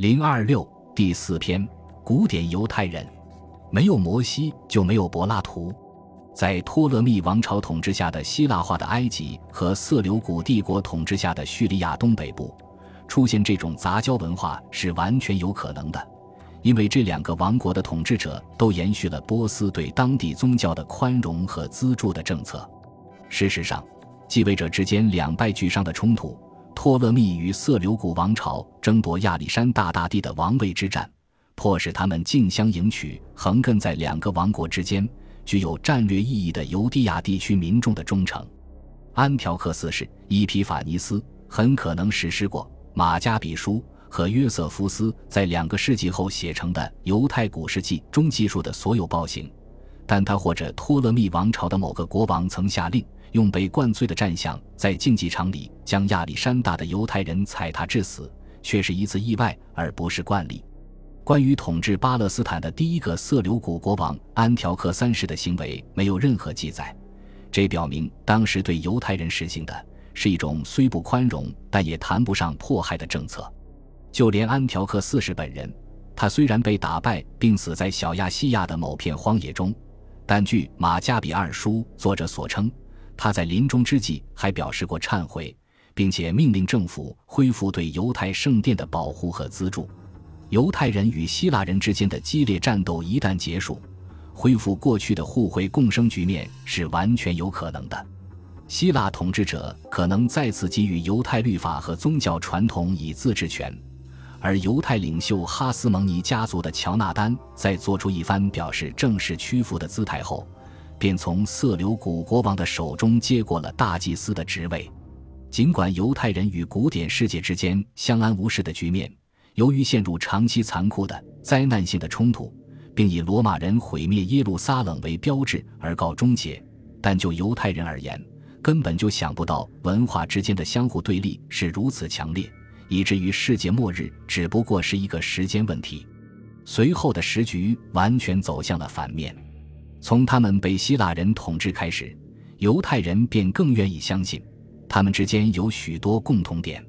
零二六第四篇：古典犹太人。没有摩西，就没有柏拉图。在托勒密王朝统治下的希腊化的埃及和色流古帝国统治下的叙利亚东北部，出现这种杂交文化是完全有可能的，因为这两个王国的统治者都延续了波斯对当地宗教的宽容和资助的政策。事实上，继位者之间两败俱伤的冲突。托勒密与色流古王朝争夺亚历山大大帝的王位之战，迫使他们竞相迎娶横亘在两个王国之间、具有战略意义的犹地亚地区民众的忠诚。安条克四世伊皮法尼斯很可能实施过《马加比书》和约瑟夫斯在两个世纪后写成的《犹太古世纪》中记述的所有暴行，但他或者托勒密王朝的某个国王曾下令。用被灌醉的战象在竞技场里将亚历山大的犹太人踩踏致死，却是一次意外，而不是惯例。关于统治巴勒斯坦的第一个色流古国王安条克三世的行为，没有任何记载。这表明当时对犹太人实行的是一种虽不宽容，但也谈不上迫害的政策。就连安条克四世本人，他虽然被打败并死在小亚细亚的某片荒野中，但据《马加比二书》作者所称。他在临终之际还表示过忏悔，并且命令政府恢复对犹太圣殿的保护和资助。犹太人与希腊人之间的激烈战斗一旦结束，恢复过去的互惠共生局面是完全有可能的。希腊统治者可能再次给予犹太律法和宗教传统以自治权，而犹太领袖哈斯蒙尼家族的乔纳丹在做出一番表示正式屈服的姿态后。便从色流古国王的手中接过了大祭司的职位。尽管犹太人与古典世界之间相安无事的局面，由于陷入长期残酷的灾难性的冲突，并以罗马人毁灭耶路撒冷为标志而告终结，但就犹太人而言，根本就想不到文化之间的相互对立是如此强烈，以至于世界末日只不过是一个时间问题。随后的时局完全走向了反面。从他们被希腊人统治开始，犹太人便更愿意相信，他们之间有许多共同点。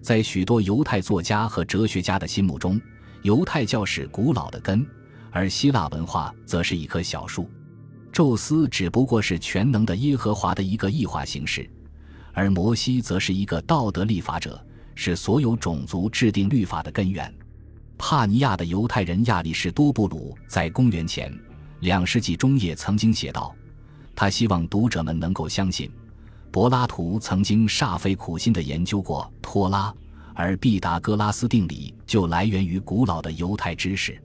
在许多犹太作家和哲学家的心目中，犹太教是古老的根，而希腊文化则是一棵小树。宙斯只不过是全能的耶和华的一个异化形式，而摩西则是一个道德立法者，是所有种族制定律法的根源。帕尼亚的犹太人亚里士多布鲁在公元前。两世纪中叶曾经写道，他希望读者们能够相信，柏拉图曾经煞费苦心地研究过托拉，而毕达哥拉斯定理就来源于古老的犹太知识。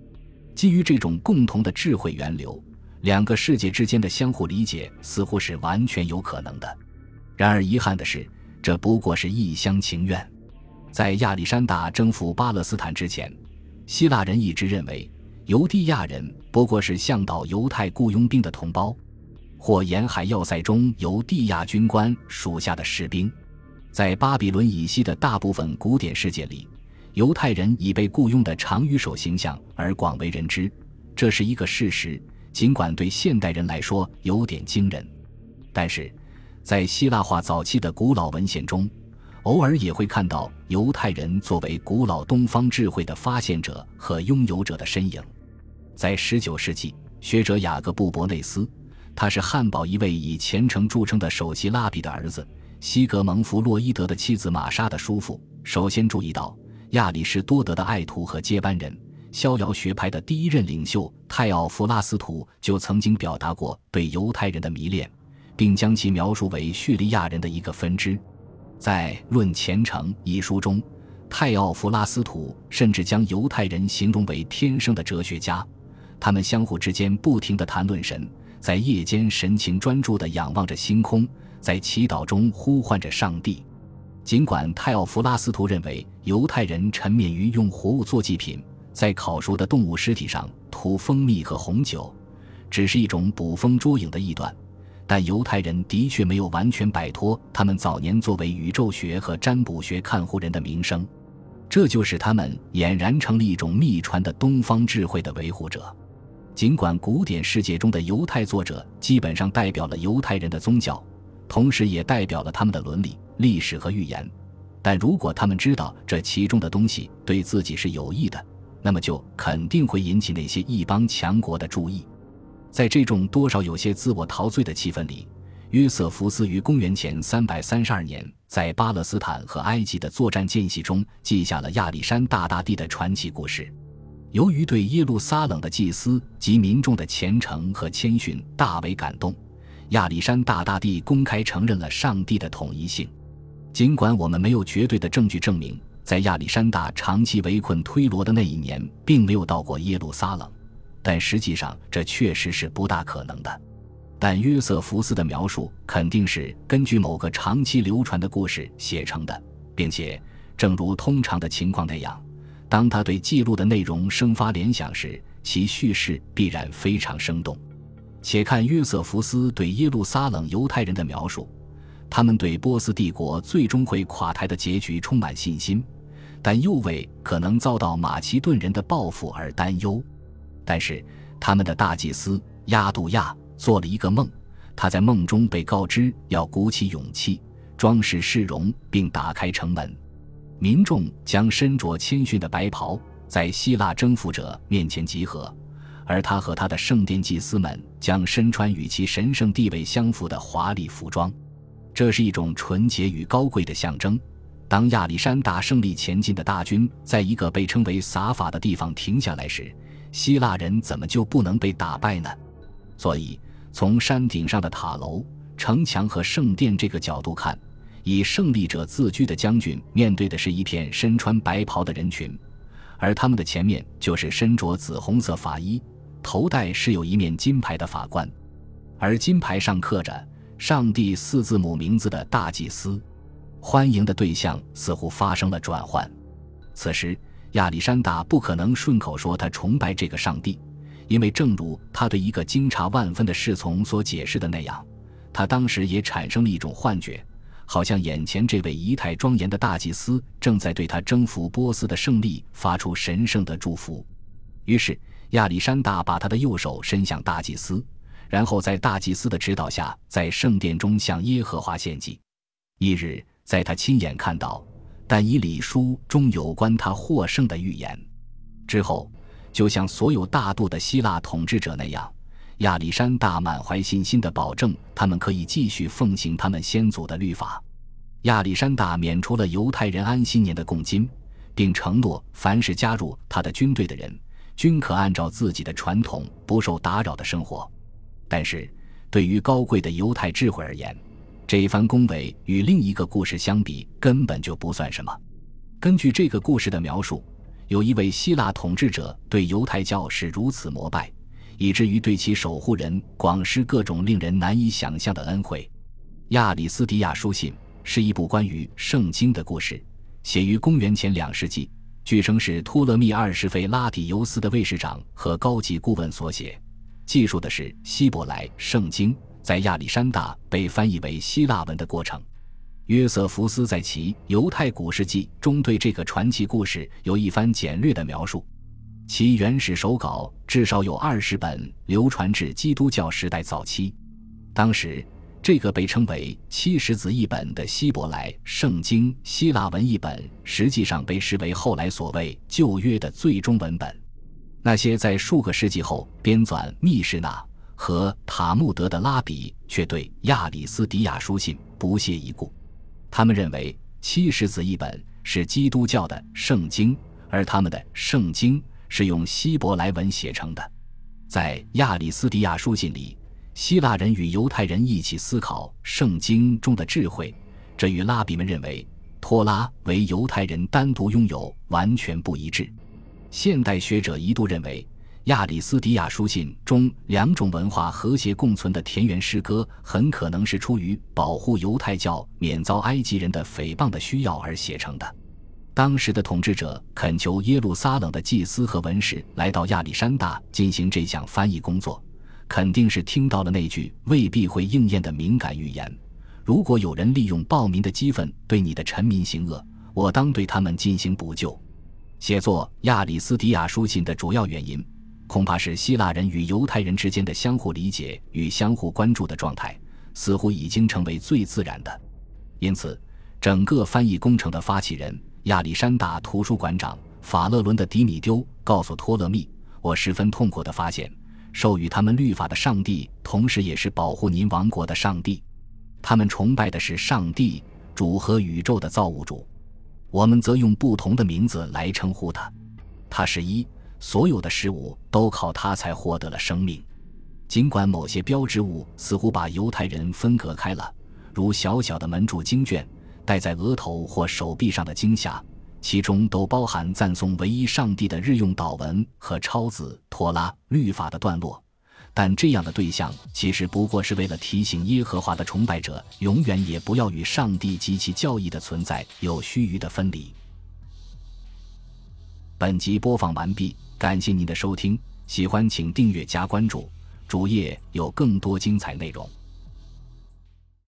基于这种共同的智慧源流，两个世界之间的相互理解似乎是完全有可能的。然而遗憾的是，这不过是一厢情愿。在亚历山大征服巴勒斯坦之前，希腊人一直认为。犹地亚人不过是向导犹太雇佣兵的同胞，或沿海要塞中犹地亚军官属下的士兵。在巴比伦以西的大部分古典世界里，犹太人已被雇佣的长羽手形象而广为人知，这是一个事实，尽管对现代人来说有点惊人。但是，在希腊化早期的古老文献中，偶尔也会看到犹太人作为古老东方智慧的发现者和拥有者的身影。在19世纪，学者雅各布·伯内斯，他是汉堡一位以虔诚著称的首席拉比的儿子，西格蒙·弗洛伊德的妻子玛莎的叔父。首先注意到亚里士多德的爱徒和接班人，逍遥学派的第一任领袖泰奥弗拉斯图就曾经表达过对犹太人的迷恋，并将其描述为叙利亚人的一个分支。在《论虔诚》一书中，泰奥弗拉斯图甚至将犹太人形容为天生的哲学家。他们相互之间不停地谈论神，在夜间神情专注地仰望着星空，在祈祷中呼唤着上帝。尽管泰奥弗拉斯图认为犹太人沉湎于用活物做祭品，在烤熟的动物尸体上涂蜂蜜和红酒，只是一种捕风捉影的臆断，但犹太人的确没有完全摆脱他们早年作为宇宙学和占卜学看护人的名声，这就使他们俨然成了一种秘传的东方智慧的维护者。尽管古典世界中的犹太作者基本上代表了犹太人的宗教，同时也代表了他们的伦理、历史和预言，但如果他们知道这其中的东西对自己是有益的，那么就肯定会引起那些异邦强国的注意。在这种多少有些自我陶醉的气氛里，约瑟夫斯于公元前三百三十二年在巴勒斯坦和埃及的作战间隙中记下了亚历山大大帝的传奇故事。由于对耶路撒冷的祭司及民众的虔诚和谦逊大为感动，亚历山大大帝公开承认了上帝的统一性。尽管我们没有绝对的证据证明，在亚历山大长期围困推罗的那一年，并没有到过耶路撒冷。但实际上，这确实是不大可能的。但约瑟福斯的描述肯定是根据某个长期流传的故事写成的，并且，正如通常的情况那样，当他对记录的内容生发联想时，其叙事必然非常生动。且看约瑟福斯对耶路撒冷犹太人的描述：他们对波斯帝国最终会垮台的结局充满信心，但又为可能遭到马其顿人的报复而担忧。但是，他们的大祭司亚杜亚做了一个梦，他在梦中被告知要鼓起勇气，装饰市容，并打开城门。民众将身着谦逊的白袍，在希腊征服者面前集合，而他和他的圣殿祭司们将身穿与其神圣地位相符的华丽服装。这是一种纯洁与高贵的象征。当亚历山大胜利前进的大军在一个被称为撒法的地方停下来时，希腊人怎么就不能被打败呢？所以，从山顶上的塔楼、城墙和圣殿这个角度看，以胜利者自居的将军面对的是一片身穿白袍的人群，而他们的前面就是身着紫红色法衣、头戴是有一面金牌的法官，而金牌上刻着“上帝”四字母名字的大祭司。欢迎的对象似乎发生了转换，此时。亚历山大不可能顺口说他崇拜这个上帝，因为正如他对一个惊诧万分的侍从所解释的那样，他当时也产生了一种幻觉，好像眼前这位仪态庄严的大祭司正在对他征服波斯的胜利发出神圣的祝福。于是亚历山大把他的右手伸向大祭司，然后在大祭司的指导下，在圣殿中向耶和华献祭。一日，在他亲眼看到。但以礼书中有关他获胜的预言之后，就像所有大度的希腊统治者那样，亚历山大满怀信心地保证他们可以继续奉行他们先祖的律法。亚历山大免除了犹太人安息年的贡金，并承诺凡是加入他的军队的人均可按照自己的传统不受打扰的生活。但是，对于高贵的犹太智慧而言，这一番恭维与另一个故事相比，根本就不算什么。根据这个故事的描述，有一位希腊统治者对犹太教是如此膜拜，以至于对其守护人广施各种令人难以想象的恩惠。《亚里斯迪亚书信》是一部关于圣经的故事，写于公元前两世纪，据称是托勒密二世费拉底尤斯的卫士长和高级顾问所写，记述的是希伯来圣经。在亚历山大被翻译为希腊文的过程，约瑟福斯在其《犹太古世纪》中对这个传奇故事有一番简略的描述。其原始手稿至少有二十本，流传至基督教时代早期。当时，这个被称为七十子译本的希伯来圣经希腊文译本，实际上被视为后来所谓旧约的最终文本。那些在数个世纪后编纂密室那。和塔木德的拉比却对亚里斯迪亚书信不屑一顾，他们认为七十子译本是基督教的圣经，而他们的圣经是用希伯来文写成的。在亚里斯迪亚书信里，希腊人与犹太人一起思考圣经中的智慧，这与拉比们认为托拉为犹太人单独拥有完全不一致。现代学者一度认为。亚里斯迪亚书信中两种文化和谐共存的田园诗歌，很可能是出于保护犹太教免遭埃及人的诽谤的需要而写成的。当时的统治者恳求耶路撒冷的祭司和文士来到亚历山大进行这项翻译工作，肯定是听到了那句未必会应验的敏感预言：如果有人利用暴民的激愤对你的臣民行恶，我当对他们进行补救。写作亚里斯迪亚书信的主要原因。恐怕是希腊人与犹太人之间的相互理解与相互关注的状态，似乎已经成为最自然的。因此，整个翻译工程的发起人亚历山大图书馆长法勒伦的迪米丢告诉托勒密：“我十分痛苦地发现，授予他们律法的上帝，同时也是保护您王国的上帝。他们崇拜的是上帝主和宇宙的造物主，我们则用不同的名字来称呼他。他是一，所有的事物都靠他才获得了生命。尽管某些标志物似乎把犹太人分隔开了，如小小的门柱经卷。”戴在额头或手臂上的惊吓，其中都包含赞颂唯一上帝的日用祷文和抄自托拉律法的段落。但这样的对象其实不过是为了提醒耶和华的崇拜者，永远也不要与上帝及其教义的存在有须臾的分离。本集播放完毕，感谢您的收听，喜欢请订阅加关注，主页有更多精彩内容。